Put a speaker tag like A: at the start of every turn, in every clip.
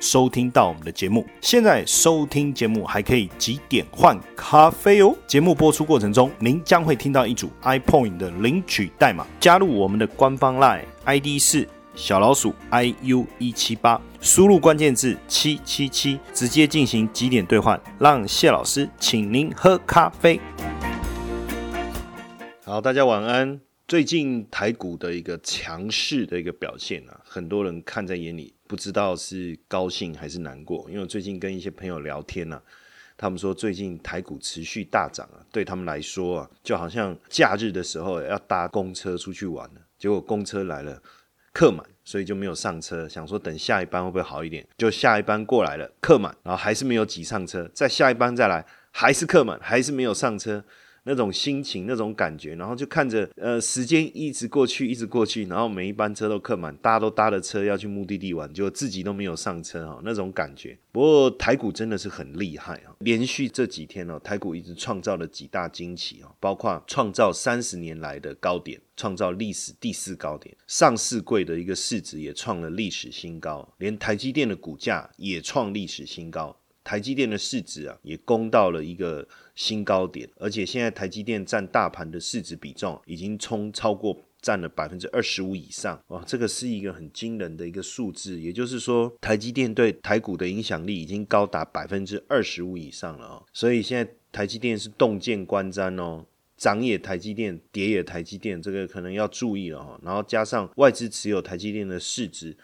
A: 收听到我们的节目，现在收听节目还可以几点换咖啡哦。节目播出过程中，您将会听到一组 iPoint 的领取代码，加入我们的官方 Line ID 是小老鼠 iu 一七八，输入关键字七七七，直接进行几点兑换，让谢老师请您喝咖啡。好，大家晚安。最近台股的一个强势的一个表现啊，很多人看在眼里。不知道是高兴还是难过，因为最近跟一些朋友聊天呢，他们说最近台股持续大涨啊，对他们来说啊，就好像假日的时候要搭公车出去玩了，结果公车来了客满，所以就没有上车，想说等下一班会不会好一点，就下一班过来了客满，然后还是没有挤上车，再下一班再来还是客满，还是没有上车。那种心情，那种感觉，然后就看着，呃，时间一直过去，一直过去，然后每一班车都客满，大家都搭了车要去目的地玩，就自己都没有上车哈，那种感觉。不过台股真的是很厉害啊，连续这几天呢，台股一直创造了几大惊奇啊，包括创造三十年来的高点，创造历史第四高点，上市柜的一个市值也创了历史新高，连台积电的股价也创历史新高。台积电的市值啊，也攻到了一个新高点，而且现在台积电占大盘的市值比重已经冲超过占了百分之二十五以上，哇，这个是一个很惊人的一个数字。也就是说，台积电对台股的影响力已经高达百分之二十五以上了哦。所以现在台积电是洞见观瞻哦，涨也台积电，跌也台积电，这个可能要注意了哈。然后加上外资持有台积电的市值。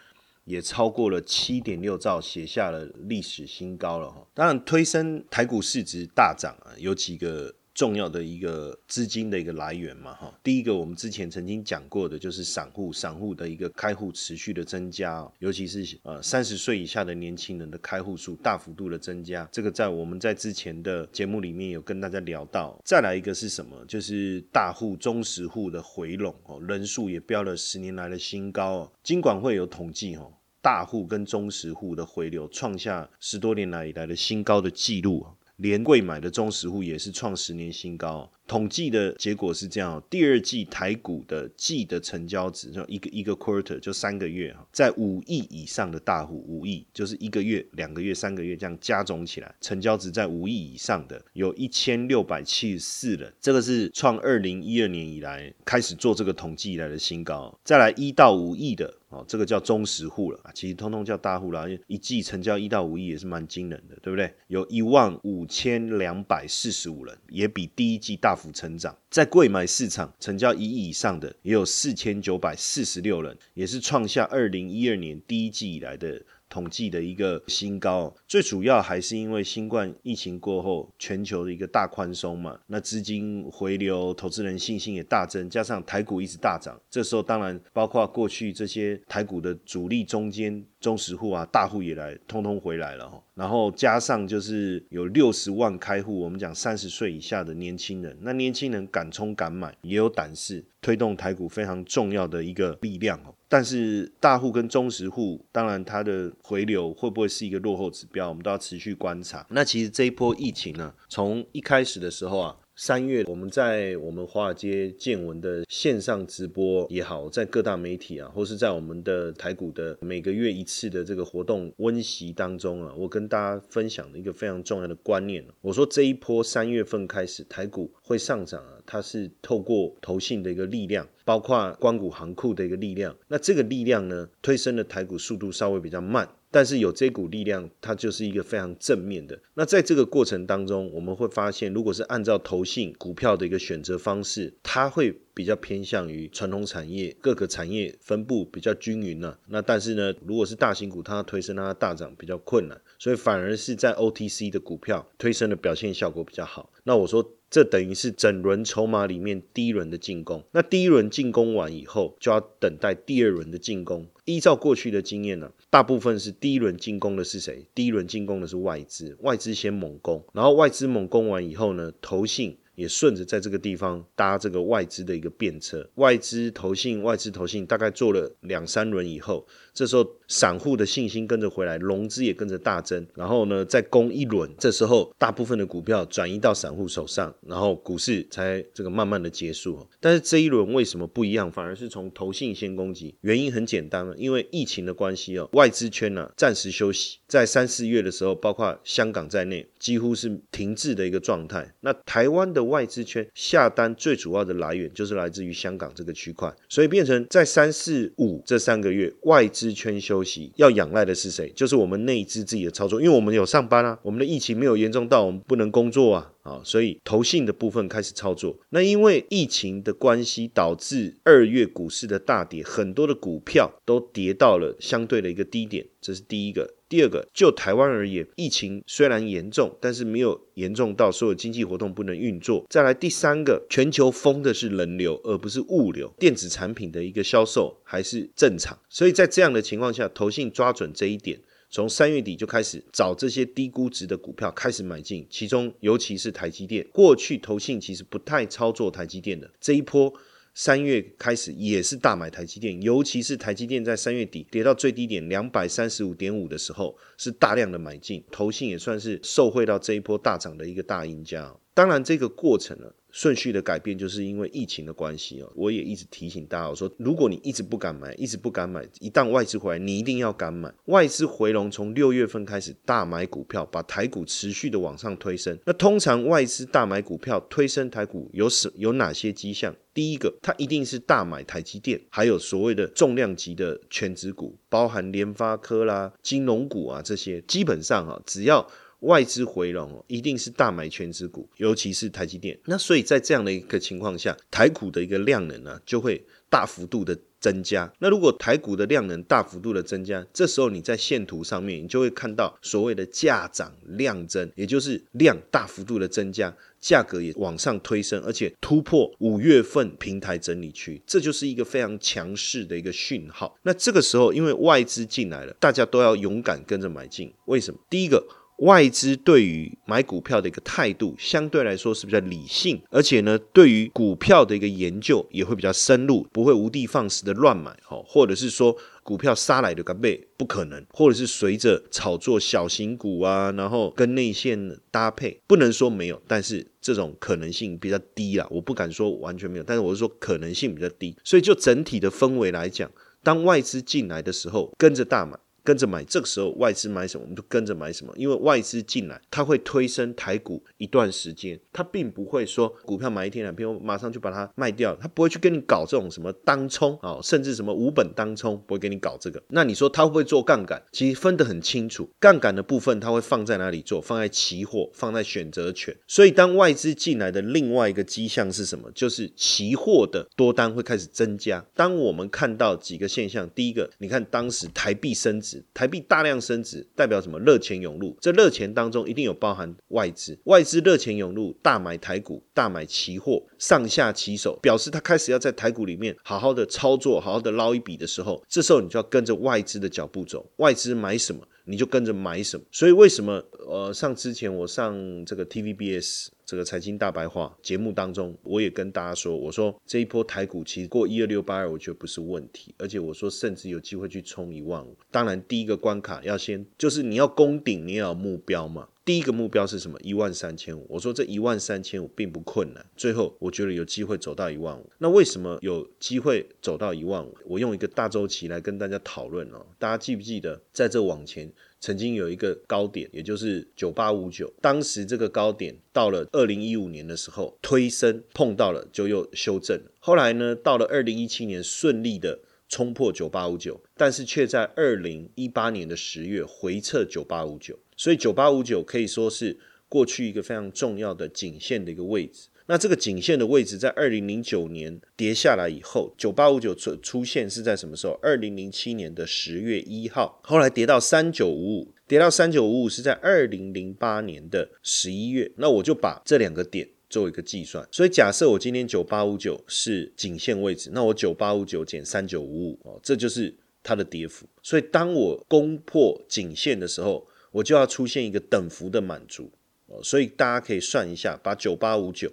A: 也超过了七点六兆，写下了历史新高了哈。当然，推升台股市值大涨啊，有几个。重要的一个资金的一个来源嘛，哈，第一个我们之前曾经讲过的，就是散户，散户的一个开户持续的增加，尤其是呃三十岁以下的年轻人的开户数大幅度的增加，这个在我们在之前的节目里面有跟大家聊到。再来一个是什么？就是大户、中实户的回笼哦，人数也飙了十年来的新高哦。金管会有统计哦，大户跟中实户的回流创下十多年来以来的新高的记录连贵买的中实户也是创十年新高。统计的结果是这样：第二季台股的季的成交值，就一个一个 quarter 就三个月哈，在五亿以上的大户，五亿就是一个月、两个月、三个月这样加总起来，成交值在五亿以上的有一千六百七十四人，这个是创二零一二年以来开始做这个统计以来的新高。再来一到五亿的哦，这个叫中实户了啊，其实通通叫大户了，一季成交一到五亿也是蛮惊人的，对不对？有一万五千两百四十五人，也比第一季大。幅成长，在贵买市场成交一亿以上的也有四千九百四十六人，也是创下二零一二年第一季以来的。统计的一个新高，最主要还是因为新冠疫情过后，全球的一个大宽松嘛，那资金回流，投资人信心也大增，加上台股一直大涨，这时候当然包括过去这些台股的主力中间中实户啊、大户也来，通通回来了哈。然后加上就是有六十万开户，我们讲三十岁以下的年轻人，那年轻人敢冲敢买，也有胆识，推动台股非常重要的一个力量哦。但是大户跟中实户，当然它的回流会不会是一个落后指标，我们都要持续观察。那其实这一波疫情呢，从一开始的时候啊。三月，我们在我们华尔街见闻的线上直播也好，在各大媒体啊，或是在我们的台股的每个月一次的这个活动温习当中啊，我跟大家分享的一个非常重要的观念，我说这一波三月份开始台股会上涨啊，它是透过投信的一个力量，包括光谷行库的一个力量，那这个力量呢，推升的台股速度稍微比较慢。但是有这股力量，它就是一个非常正面的。那在这个过程当中，我们会发现，如果是按照投信股票的一个选择方式，它会比较偏向于传统产业，各个产业分布比较均匀了。那但是呢，如果是大型股，它推升它大涨比较困难，所以反而是在 OTC 的股票推升的表现效果比较好。那我说。这等于是整轮筹码里面第一轮的进攻。那第一轮进攻完以后，就要等待第二轮的进攻。依照过去的经验呢，大部分是第一轮进攻的是谁？第一轮进攻的是外资，外资先猛攻，然后外资猛攻完以后呢，投信也顺着在这个地方搭这个外资的一个便车，外资投信、外资投信大概做了两三轮以后，这时候散户的信心跟着回来，融资也跟着大增，然后呢再攻一轮，这时候大部分的股票转移到散户手上，然后股市才这个慢慢的结束。但是这一轮为什么不一样，反而是从投信先攻击？原因很简单，因为疫情的关系哦，外资圈呢暂时休息，在三四月的时候，包括香港在内，几乎是停滞的一个状态。那台湾的外资圈下单最主要的来源就是来自于香港这个区块，所以变成在三四五这三个月外资资圈休息，要仰赖的是谁？就是我们内资自己的操作，因为我们有上班啊，我们的疫情没有严重到我们不能工作啊。啊，所以投信的部分开始操作。那因为疫情的关系，导致二月股市的大跌，很多的股票都跌到了相对的一个低点，这是第一个。第二个，就台湾而言，疫情虽然严重，但是没有严重到所有经济活动不能运作。再来第三个，全球封的是人流，而不是物流，电子产品的一个销售还是正常。所以在这样的情况下，投信抓准这一点。从三月底就开始找这些低估值的股票开始买进，其中尤其是台积电。过去投信其实不太操作台积电的，这一波三月开始也是大买台积电，尤其是台积电在三月底跌到最低点两百三十五点五的时候，是大量的买进，投信也算是受惠到这一波大涨的一个大赢家。当然，这个过程呢。顺序的改变，就是因为疫情的关系哦。我也一直提醒大家，我说，如果你一直不敢买，一直不敢买，一旦外资回来，你一定要敢买。外资回笼从六月份开始大买股票，把台股持续的往上推升。那通常外资大买股票推升台股有什有哪些迹象？第一个，它一定是大买台积电，还有所谓的重量级的全指股，包含联发科啦、金融股啊这些，基本上啊，只要。外资回笼哦，一定是大买全资股，尤其是台积电。那所以在这样的一个情况下，台股的一个量能呢，就会大幅度的增加。那如果台股的量能大幅度的增加，这时候你在线图上面，你就会看到所谓的价涨量增，也就是量大幅度的增加，价格也往上推升，而且突破五月份平台整理区，这就是一个非常强势的一个讯号。那这个时候，因为外资进来了，大家都要勇敢跟着买进。为什么？第一个。外资对于买股票的一个态度，相对来说是比较理性，而且呢，对于股票的一个研究也会比较深入，不会无的放矢的乱买，哦，或者是说股票杀来的干贝不可能，或者是随着炒作小型股啊，然后跟内线搭配，不能说没有，但是这种可能性比较低啦，我不敢说完全没有，但是我是说可能性比较低，所以就整体的氛围来讲，当外资进来的时候，跟着大买。跟着买，这个时候外资买什么，我们就跟着买什么。因为外资进来，它会推升台股一段时间，它并不会说股票买一天两天，我马上就把它卖掉，它不会去跟你搞这种什么当冲啊，甚至什么无本当冲，不会跟你搞这个。那你说它会不会做杠杆？其实分得很清楚，杠杆的部分它会放在哪里做？放在期货，放在选择权。所以当外资进来的另外一个迹象是什么？就是期货的多单会开始增加。当我们看到几个现象，第一个，你看当时台币升值。台币大量升值代表什么？热钱涌入，这热钱当中一定有包含外资，外资热钱涌入，大买台股，大买期货，上下其手，表示他开始要在台股里面好好的操作，好好的捞一笔的时候，这时候你就要跟着外资的脚步走，外资买什么？你就跟着买什么，所以为什么呃上之前我上这个 TVBS 这个财经大白话节目当中，我也跟大家说，我说这一波台股其实过一二六八二，我觉得不是问题，而且我说甚至有机会去冲一万五。当然第一个关卡要先就是你要攻顶，你也要目标嘛。第一个目标是什么？一万三千五。我说这一万三千五并不困难，最后我觉得有机会走到一万五。那为什么有机会走到一万五？我用一个大周期来跟大家讨论哦。大家记不记得在这往前曾经有一个高点，也就是九八五九。当时这个高点到了二零一五年的时候推升碰到了，就又修正。后来呢，到了二零一七年顺利的冲破九八五九，但是却在二零一八年的十月回撤九八五九。所以九八五九可以说是过去一个非常重要的颈线的一个位置。那这个颈线的位置在二零零九年跌下来以后，九八五九出出现是在什么时候？二零零七年的十月一号，后来跌到三九五五，跌到三九五五是在二零零八年的十一月。那我就把这两个点做一个计算。所以假设我今天九八五九是颈线位置，那我九八五九减三九五五哦，这就是它的跌幅。所以当我攻破颈线的时候，我就要出现一个等幅的满足哦，所以大家可以算一下，把九八五九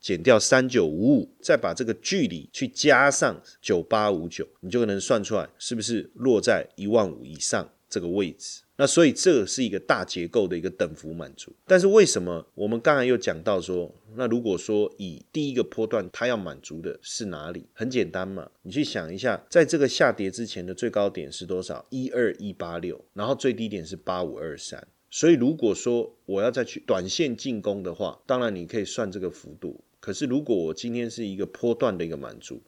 A: 减掉三九五五，再把这个距离去加上九八五九，你就能算出来是不是落在一万五以上这个位置。那所以这是一个大结构的一个等幅满足。但是为什么我们刚才又讲到说，那如果说以第一个波段它要满足的是哪里？很简单嘛，你去想一下，在这个下跌之前的最高点是多少？一二一八六，然后最低点是八五二三。所以如果说我要再去短线进攻的话，当然你可以算这个幅度。可是如果我今天是一个波段的一个满足，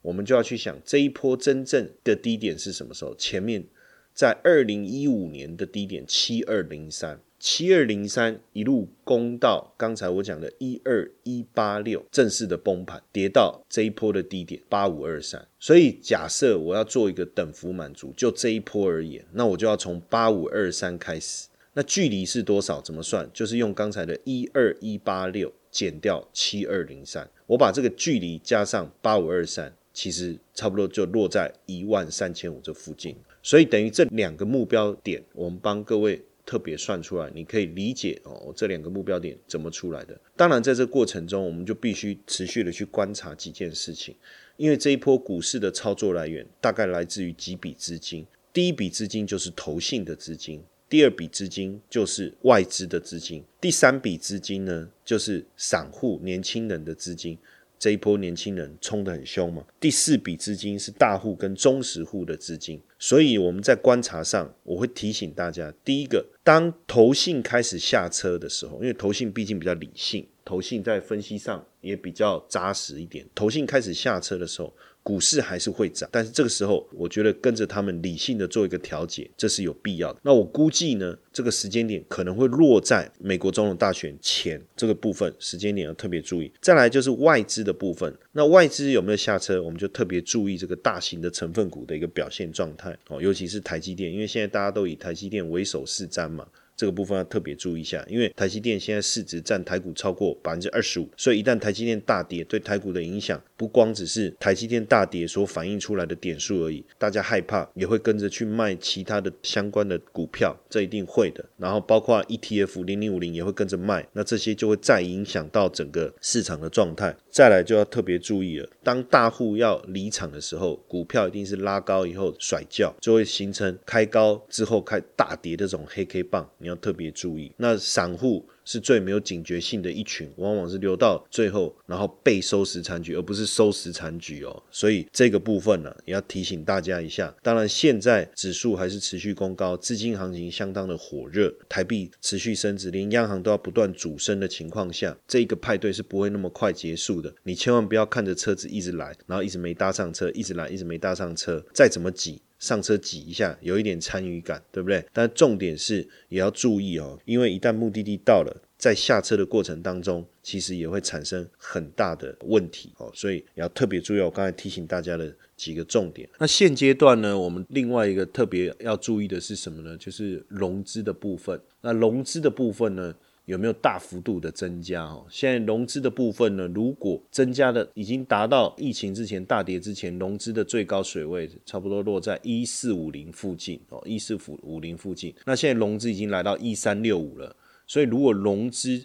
A: 我们就要去想这一波真正的低点是什么时候？前面。在二零一五年的低点七二零三，七二零三一路攻到刚才我讲的一二一八六，正式的崩盘，跌到这一波的低点八五二三。所以假设我要做一个等幅满足，就这一波而言，那我就要从八五二三开始。那距离是多少？怎么算？就是用刚才的一二一八六减掉七二零三，我把这个距离加上八五二三，其实差不多就落在一万三千五这附近。所以等于这两个目标点，我们帮各位特别算出来，你可以理解哦，这两个目标点怎么出来的。当然，在这过程中，我们就必须持续的去观察几件事情，因为这一波股市的操作来源大概来自于几笔资金。第一笔资金就是投信的资金，第二笔资金就是外资的资金，第三笔资金呢就是散户年轻人的资金。这一波年轻人冲得很凶嘛。第四笔资金是大户跟中实户的资金，所以我们在观察上，我会提醒大家：第一个，当投信开始下车的时候，因为投信毕竟比较理性，投信在分析上也比较扎实一点，投信开始下车的时候。股市还是会涨，但是这个时候，我觉得跟着他们理性的做一个调节，这是有必要的。那我估计呢，这个时间点可能会落在美国总统大选前这个部分，时间点要特别注意。再来就是外资的部分，那外资有没有下车，我们就特别注意这个大型的成分股的一个表现状态哦，尤其是台积电，因为现在大家都以台积电为首是瞻嘛。这个部分要特别注意一下，因为台积电现在市值占台股超过百分之二十五，所以一旦台积电大跌，对台股的影响不光只是台积电大跌所反映出来的点数而已，大家害怕也会跟着去卖其他的相关的股票，这一定会的。然后包括 ETF 零零五零也会跟着卖，那这些就会再影响到整个市场的状态。再来就要特别注意了，当大户要离场的时候，股票一定是拉高以后甩掉，就会形成开高之后开大跌的这种黑 K 棒。要特别注意，那散户是最没有警觉性的一群，往往是留到最后，然后被收拾残局，而不是收拾残局哦。所以这个部分呢，也要提醒大家一下。当然，现在指数还是持续攻高，资金行情相当的火热，台币持续升值，连央行都要不断主升的情况下，这个派对是不会那么快结束的。你千万不要看着车子一直来，然后一直没搭上车，一直来一直没搭上车，再怎么挤。上车挤一下，有一点参与感，对不对？但重点是也要注意哦，因为一旦目的地到了，在下车的过程当中，其实也会产生很大的问题哦，所以也要特别注意。我刚才提醒大家的几个重点。那现阶段呢，我们另外一个特别要注意的是什么呢？就是融资的部分。那融资的部分呢？有没有大幅度的增加？哦，现在融资的部分呢？如果增加的已经达到疫情之前大跌之前融资的最高水位，差不多落在一四五零附近哦，一四五五零附近。那现在融资已经来到一三六五了，所以如果融资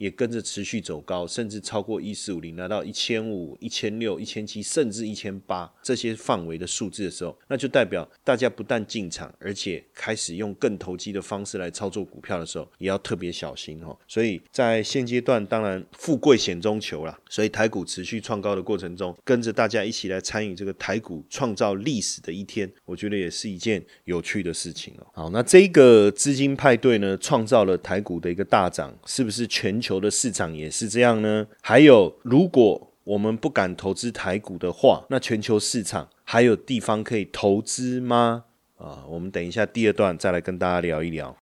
A: 也跟着持续走高，甚至超过一四五零，来到一千五、一千六、一千七，甚至一千八这些范围的数字的时候，那就代表大家不但进场，而且开始用更投机的方式来操作股票的时候，也要特别小心哦。所以在现阶段，当然富贵险中求啦，所以台股持续创高的过程中，跟着大家一起来参与这个台股创造历史的一天，我觉得也是一件有趣的事情哦。好，那这个资金派对呢，创造了台股的一个大涨，是不是全球？球的市场也是这样呢。还有，如果我们不敢投资台股的话，那全球市场还有地方可以投资吗？啊，我们等一下第二段再来跟大家聊一聊。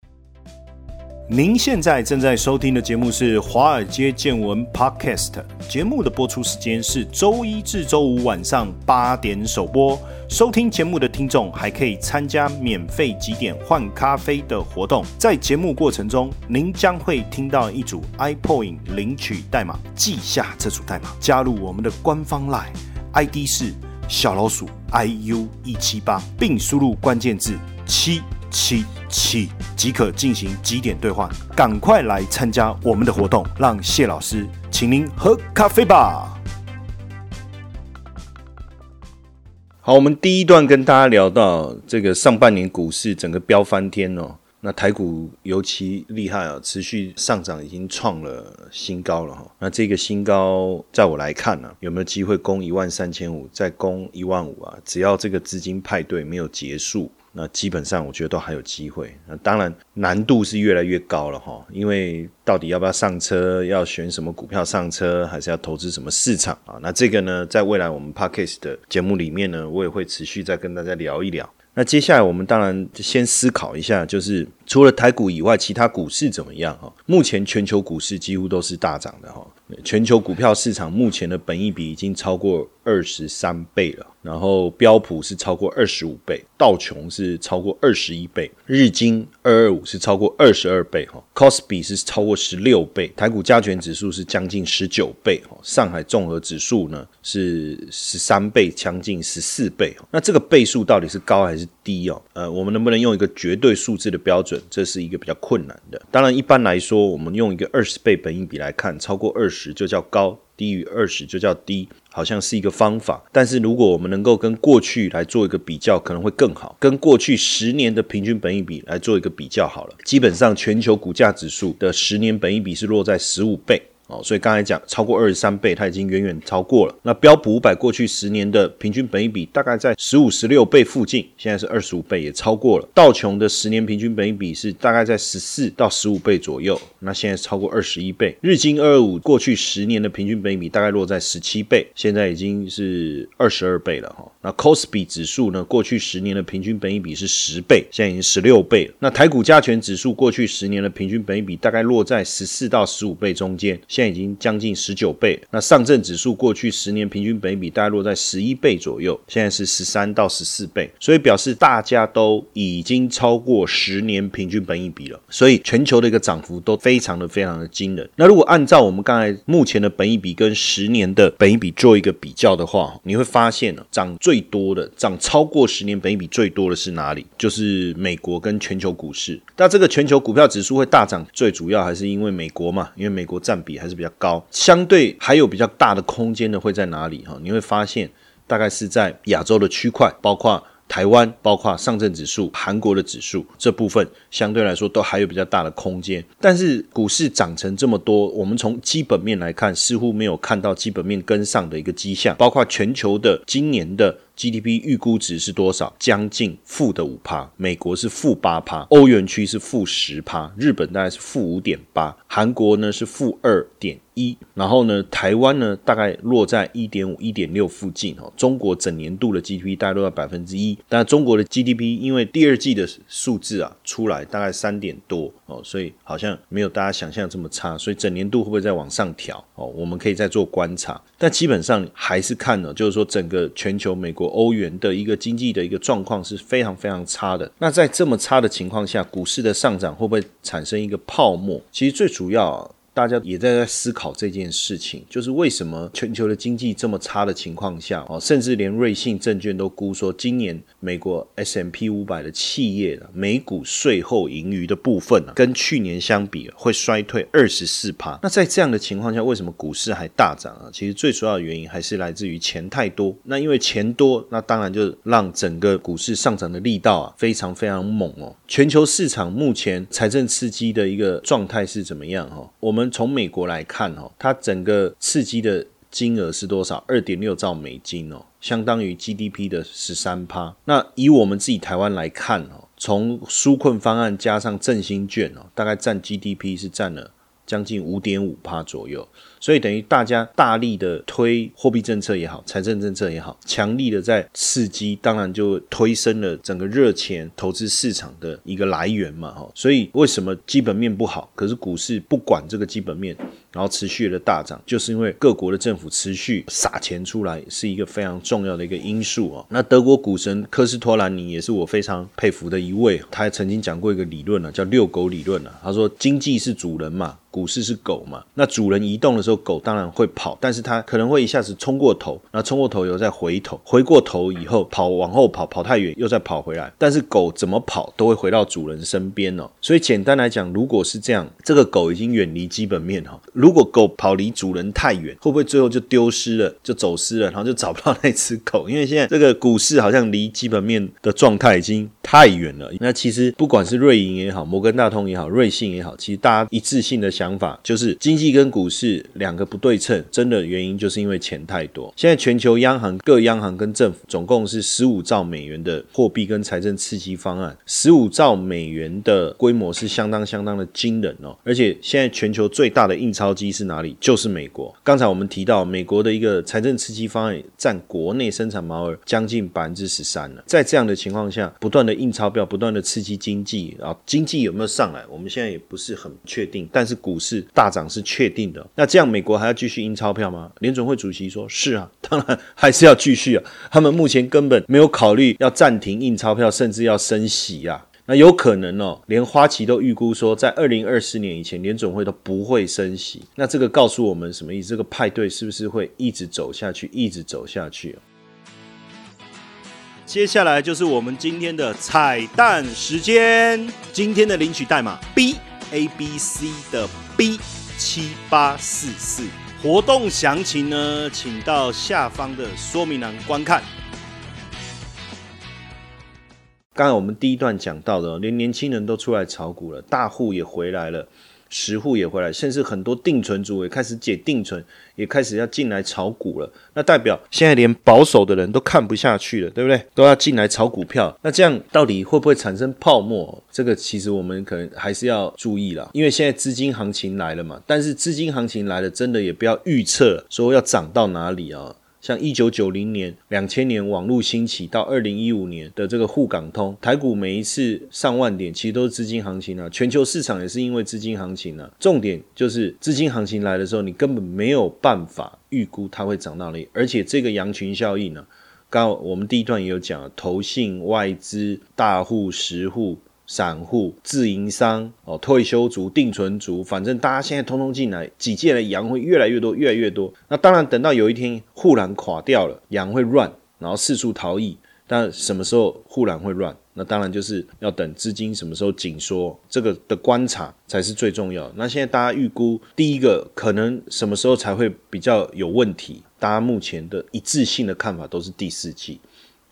A: 您现在正在收听的节目是《华尔街见闻》Podcast，节目的播出时间是周一至周五晚上八点首播。收听节目的听众还可以参加免费几点换咖啡的活动，在节目过程中，您将会听到一组 iPoint 领取代码，记下这组代码，加入我们的官方 Line ID 是小老鼠 iu 一七八，并输入关键字七。七起即可进行几点兑换，赶快来参加我们的活动，让谢老师。
B: 请您喝咖啡吧。
A: 好，我们第一段跟大家聊到这个上半年股市整个飙翻天哦，那台股尤其厉害啊，持续上涨已经创了新高了哈。那这个新高，在我来看呢，有没有机会攻一万三千五，再攻一万五啊？只要这个资金派对没有结束。那基本上我觉得都还有机会。那当然难度是越来越高了哈，因为到底要不要上车，要选什么股票上车，还是要投资什么市场啊？那这个呢，在未来我们 Parkes 的节目里面呢，我也会持续再跟大家聊一聊。那接下来我们当然先思考一下，就是除了台股以外，其他股市怎么样哈？目前全球股市几乎都是大涨的哈。全球股票市场目前的本益比已经超过二十三倍了，然后标普是超过二十五倍，道琼是超过二十一倍，日经二二五是超过二十二倍哈 c o s p i 是超过十六倍，台股加权指数是将近十九倍哈，上海综合指数呢是十三倍，将近十四倍那这个倍数到底是高还是低哦？呃，我们能不能用一个绝对数字的标准？这是一个比较困难的。当然，一般来说，我们用一个二十倍本益比来看，超过二。十就叫高，低于二十就叫低，好像是一个方法。但是如果我们能够跟过去来做一个比较，可能会更好。跟过去十年的平均本益比来做一个比较好了。基本上全球股价指数的十年本益比是落在十五倍。哦，所以刚才讲超过二十三倍，它已经远远超过了。那标普五百过去十年的平均本益比大概在十五、十六倍附近，现在是二十五倍，也超过了。道琼的十年平均本益比是大概在十四到十五倍左右，那现在超过二十一倍。日经二二五过去十年的平均本益比大概落在十七倍，现在已经是二十二倍了哈。那 c o s p i 指数呢，过去十年的平均本益比是十倍，现在已经十六倍了。那台股加权指数过去十年的平均本益比大概落在十四到十五倍中间。现在已经将近十九倍，那上证指数过去十年平均本比大概落在十一倍左右，现在是十三到十四倍，所以表示大家都已经超过十年平均本益比了，所以全球的一个涨幅都非常的非常的惊人。那如果按照我们刚才目前的本益比跟十年的本益比做一个比较的话，你会发现呢，涨最多的、涨超过十年本益比最多的是哪里？就是美国跟全球股市。那这个全球股票指数会大涨，最主要还是因为美国嘛，因为美国占比还还是比较高。相对还有比较大的空间的会在哪里哈？你会发现大概是在亚洲的区块，包括台湾，包括上证指数、韩国的指数这部分，相对来说都还有比较大的空间。但是股市涨成这么多，我们从基本面来看，似乎没有看到基本面跟上的一个迹象。包括全球的今年的 GDP 预估值是多少？将近负的五趴，美国是负八趴，欧元区是负十趴，日本大概是负五点八，韩国呢是负二点。一，然后呢，台湾呢大概落在一点五、一点六附近哦。中国整年度的 GDP 大概落在百分之一，但中国的 GDP 因为第二季的数字啊出来大概三点多哦，所以好像没有大家想象这么差。所以整年度会不会再往上调哦？我们可以再做观察，但基本上还是看呢，就是说整个全球美国、欧元的一个经济的一个状况是非常非常差的。那在这么差的情况下，股市的上涨会不会产生一个泡沫？其实最主要。大家也在在思考这件事情，就是为什么全球的经济这么差的情况下，哦，甚至连瑞信证券都估说，今年美国 S M P 五百的企业的每股税后盈余的部分呢，跟去年相比会衰退二十四趴。那在这样的情况下，为什么股市还大涨啊？其实最主要的原因还是来自于钱太多。那因为钱多，那当然就让整个股市上涨的力道啊非常非常猛哦。全球市场目前财政刺激的一个状态是怎么样？哈，我们。从美国来看，哦，它整个刺激的金额是多少？二点六兆美金哦，相当于 GDP 的十三趴。那以我们自己台湾来看，哦，从纾困方案加上振兴券哦，大概占 GDP 是占了将近五点五趴左右。所以等于大家大力的推货币政策也好，财政政策也好，强力的在刺激，当然就推升了整个热钱投资市场的一个来源嘛，哈。所以为什么基本面不好，可是股市不管这个基本面，然后持续的大涨，就是因为各国的政府持续撒钱出来，是一个非常重要的一个因素哦。那德国股神科斯托兰尼也是我非常佩服的一位，他曾经讲过一个理论呢，叫遛狗理论呢。他说经济是主人嘛，股市是狗嘛，那主人移动的。时候狗当然会跑，但是它可能会一下子冲过头，然后冲过头以后再回头，回过头以后跑往后跑，跑太远又再跑回来。但是狗怎么跑都会回到主人身边哦。所以简单来讲，如果是这样，这个狗已经远离基本面哈。如如果狗跑离主人太远，会不会最后就丢失了，就走失了，然后就找不到那只狗？因为现在这个股市好像离基本面的状态已经太远了。那其实不管是瑞银也好，摩根大通也好，瑞信也好，其实大家一致性的想法就是，经济跟股市两个不对称，真的原因就是因为钱太多。现在全球央行各央行跟政府总共是十五兆美元的货币跟财政刺激方案，十五兆美元的规模是相当相当的惊人哦。而且现在全球最大的印钞机是哪里？就是美国。刚才我们提到美国的一个财政刺激方案占国内生产毛额将近百分之十三了。在这样的情况下，不断的印钞票，不断的刺激经济啊，经济有没有上来？我们现在也不是很确定，但是股市大涨是确定的。那这样美国还要继续印钞票吗？联总会主席说：“是啊，当然还是要继续啊。他们目前根本没有考虑要暂停印钞票，甚至要升息啊。那有可能哦，连花旗都预估说，在二零二四年以前，联总会都不会升息。那这个告诉我们什么意思？这个派对是不是会一直走下去，一直走下去？”接下来就是我们今天的彩蛋时间。今天的领取代码 B A B C 的 B 七八四四，活动详情呢，请到下方的说明栏观看。刚才我们第一段讲到的，连年轻人都出来炒股了，大户也回来了。实户也回来，甚至很多定存族也开始解定存，也开始要进来炒股了。那代表现在连保守的人都看不下去了，对不对？都要进来炒股票。那这样到底会不会产生泡沫？这个其实我们可能还是要注意了，因为现在资金行情来了嘛。但是资金行情来了，真的也不要预测说要涨到哪里啊。像一九九零年、两千年网络兴起到二零一五年的这个沪港通，台股每一次上万点，其实都是资金行情啊。全球市场也是因为资金行情啊。重点就是资金行情来的时候，你根本没有办法预估它会涨到哪里，而且这个羊群效应呢，刚我们第一段也有讲，投信、外资、大户、实户。散户、自营商、哦，退休族、定存族，反正大家现在通通进来，几届的羊会越来越多，越来越多。那当然，等到有一天护栏垮掉了，羊会乱，然后四处逃逸。但什么时候护栏会乱？那当然就是要等资金什么时候紧缩，这个的观察才是最重要。那现在大家预估，第一个可能什么时候才会比较有问题？大家目前的一致性的看法都是第四季。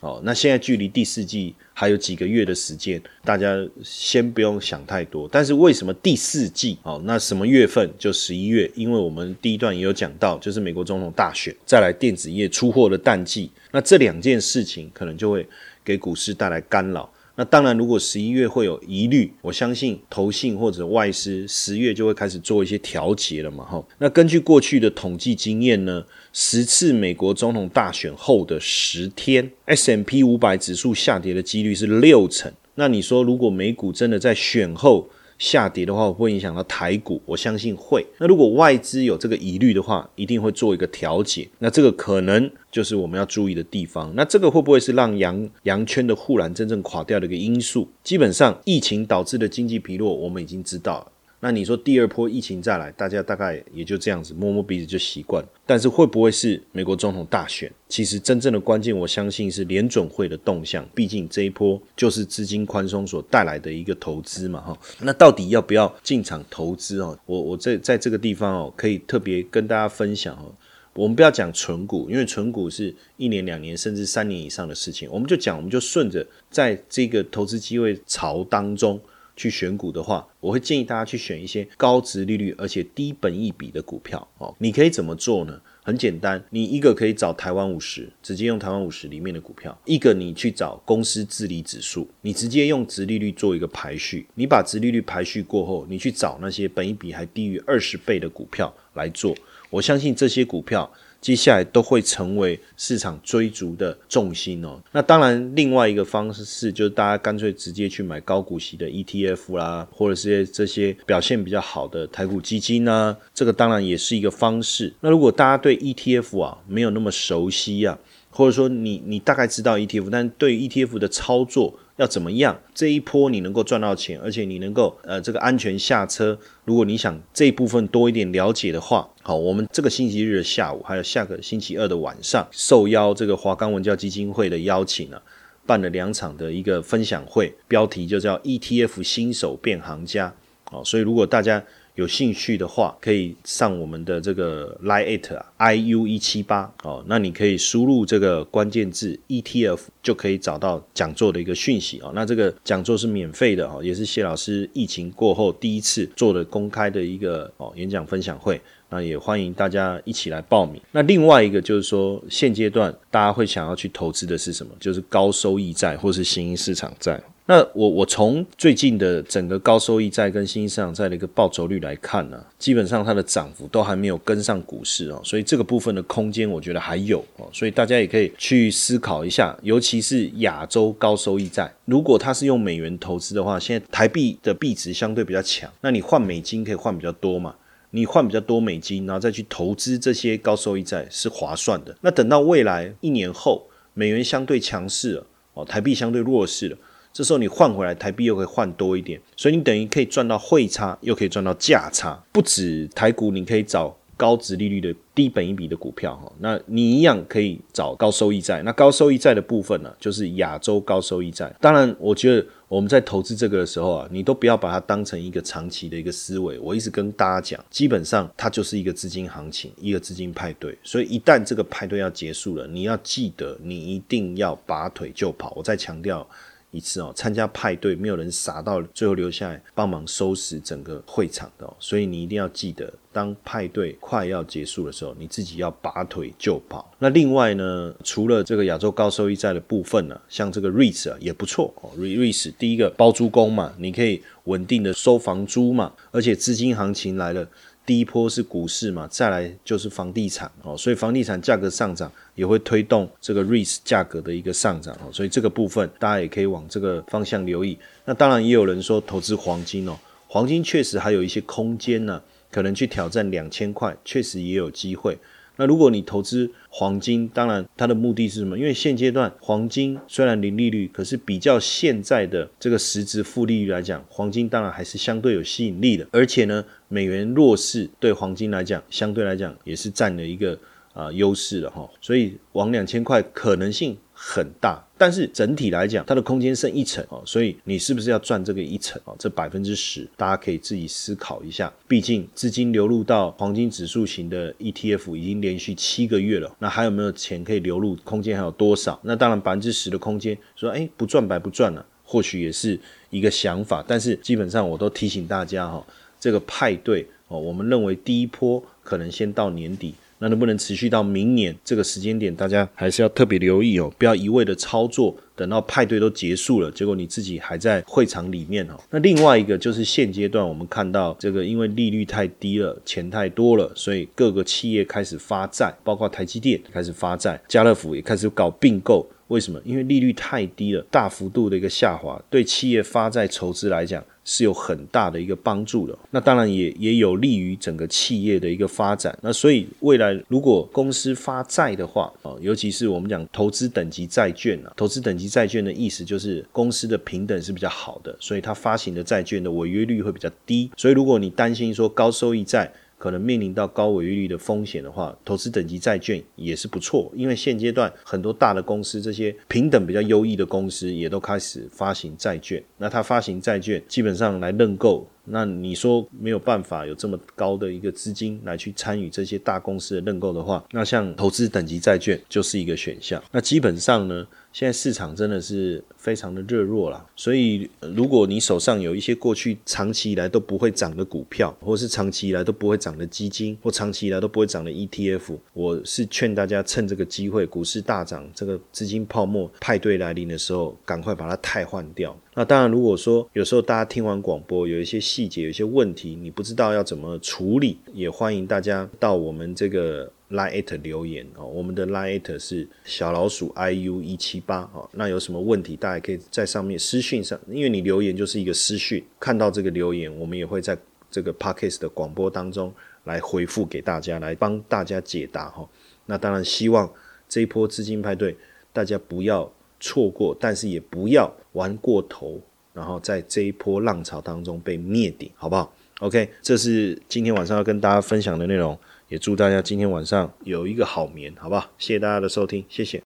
A: 哦，那现在距离第四季还有几个月的时间，大家先不用想太多。但是为什么第四季？哦，那什么月份？就十一月，因为我们第一段也有讲到，就是美国总统大选，再来电子业出货的淡季，那这两件事情可能就会给股市带来干扰。那当然，如果十一月会有疑虑，我相信投信或者外资十月就会开始做一些调节了嘛，哈。那根据过去的统计经验呢，十次美国总统大选后的十天，S M P 五百指数下跌的几率是六成。那你说，如果美股真的在选后，下跌的话，会不会影响到台股？我相信会。那如果外资有这个疑虑的话，一定会做一个调节。那这个可能就是我们要注意的地方。那这个会不会是让羊羊圈的护栏真正垮掉的一个因素？基本上，疫情导致的经济疲弱，我们已经知道了。那你说第二波疫情再来，大家大概也就这样子摸摸鼻子就习惯。但是会不会是美国总统大选？其实真正的关键，我相信是联准会的动向。毕竟这一波就是资金宽松所带来的一个投资嘛，哈。那到底要不要进场投资哦？我我在在这个地方哦，可以特别跟大家分享哦。我们不要讲纯股，因为纯股是一年、两年甚至三年以上的事情。我们就讲，我们就顺着在这个投资机会潮当中。去选股的话，我会建议大家去选一些高值利率而且低本益比的股票哦。你可以怎么做呢？很简单，你一个可以找台湾五十，直接用台湾五十里面的股票；一个你去找公司治理指数，你直接用值利率做一个排序。你把值利率排序过后，你去找那些本益比还低于二十倍的股票来做。我相信这些股票。接下来都会成为市场追逐的重心哦。那当然，另外一个方式，就是大家干脆直接去买高股息的 ETF 啦，或者是这些表现比较好的台股基金呢。这个当然也是一个方式。那如果大家对 ETF 啊没有那么熟悉啊，或者说你你大概知道 ETF，但对 ETF 的操作。要怎么样？这一波你能够赚到钱，而且你能够呃这个安全下车。如果你想这一部分多一点了解的话，好，我们这个星期日的下午，还有下个星期二的晚上，受邀这个华冈文教基金会的邀请呢，办了两场的一个分享会，标题就叫 ETF 新手变行家。好，所以如果大家有兴趣的话，可以上我们的这个 Line it i u 一七八哦，那你可以输入这个关键字 ETF，就可以找到讲座的一个讯息哦。那这个讲座是免费的哦，也是谢老师疫情过后第一次做的公开的一个哦演讲分享会。那也欢迎大家一起来报名。那另外一个就是说，现阶段大家会想要去投资的是什么？就是高收益债或是新兴市场债。那我我从最近的整个高收益债跟新兴市场债的一个报酬率来看呢，基本上它的涨幅都还没有跟上股市哦，所以这个部分的空间我觉得还有哦，所以大家也可以去思考一下，尤其是亚洲高收益债，如果它是用美元投资的话，现在台币的币值相对比较强，那你换美金可以换比较多嘛？你换比较多美金，然后再去投资这些高收益债是划算的。那等到未来一年后，美元相对强势了，哦，台币相对弱势了，这时候你换回来台币又可以换多一点，所以你等于可以赚到汇差，又可以赚到价差。不止台股，你可以找高值利率的低本一比的股票哈，那你一样可以找高收益债。那高收益债的部分呢，就是亚洲高收益债。当然，我觉得。我们在投资这个的时候啊，你都不要把它当成一个长期的一个思维。我一直跟大家讲，基本上它就是一个资金行情，一个资金派对。所以一旦这个派对要结束了，你要记得，你一定要拔腿就跑。我再强调。一次哦，参加派对没有人傻到最后留下来帮忙收拾整个会场的，所以你一定要记得，当派对快要结束的时候，你自己要拔腿就跑。那另外呢，除了这个亚洲高收益债的部分呢，像这个 REITs 啊也不错哦，REITs 第一个包租公嘛，你可以稳定的收房租嘛，而且资金行情来了。第一波是股市嘛，再来就是房地产哦，所以房地产价格上涨也会推动这个 REITs 价格的一个上涨哦，所以这个部分大家也可以往这个方向留意。那当然也有人说投资黄金哦，黄金确实还有一些空间呢，可能去挑战两千块，确实也有机会。那如果你投资黄金，当然它的目的是什么？因为现阶段黄金虽然零利率，可是比较现在的这个实质负利率来讲，黄金当然还是相对有吸引力的。而且呢，美元弱势对黄金来讲，相对来讲也是占了一个啊优势的哈。所以往两千块可能性。很大，但是整体来讲，它的空间剩一层哦，所以你是不是要赚这个一层哦？这百分之十，大家可以自己思考一下。毕竟资金流入到黄金指数型的 ETF 已经连续七个月了，那还有没有钱可以流入？空间还有多少？那当然百分之十的空间，说哎不赚白不赚了，或许也是一个想法。但是基本上我都提醒大家哈，这个派对哦，我们认为第一波可能先到年底。那能不能持续到明年这个时间点？大家还是要特别留意哦，不要一味的操作，等到派对都结束了，结果你自己还在会场里面哦。那另外一个就是现阶段我们看到这个，因为利率太低了，钱太多了，所以各个企业开始发债，包括台积电开始发债，家乐福也开始搞并购。为什么？因为利率太低了，大幅度的一个下滑，对企业发债筹资来讲。是有很大的一个帮助的，那当然也也有利于整个企业的一个发展。那所以未来如果公司发债的话，啊，尤其是我们讲投资等级债券啊，投资等级债券的意思就是公司的平等是比较好的，所以它发行的债券的违约率会比较低。所以如果你担心说高收益债，可能面临到高违约率的风险的话，投资等级债券也是不错，因为现阶段很多大的公司，这些平等比较优异的公司也都开始发行债券。那它发行债券，基本上来认购。那你说没有办法有这么高的一个资金来去参与这些大公司的认购的话，那像投资等级债券就是一个选项。那基本上呢？现在市场真的是非常的热络了，所以如果你手上有一些过去长期以来都不会涨的股票，或是长期以来都不会涨的基金，或长期以来都不会涨的 ETF，我是劝大家趁这个机会，股市大涨，这个资金泡沫派对来临的时候，赶快把它汰换掉。那当然，如果说有时候大家听完广播有一些细节、有一些问题，你不知道要怎么处理，也欢迎大家到我们这个。Line it 留言哦，我们的 Line it 是小老鼠 iu 一七八哦。那有什么问题，大家可以在上面私讯上，因为你留言就是一个私讯，看到这个留言，我们也会在这个 Podcast 的广播当中来回复给大家，来帮大家解答哈。那当然希望这一波资金派对大家不要错过，但是也不要玩过头，然后在这一波浪潮当中被灭顶，好不好？OK，这是今天晚上要跟大家分享的内容。也祝大家今天晚上有一个好眠，好不好？谢谢大家的收听，谢谢。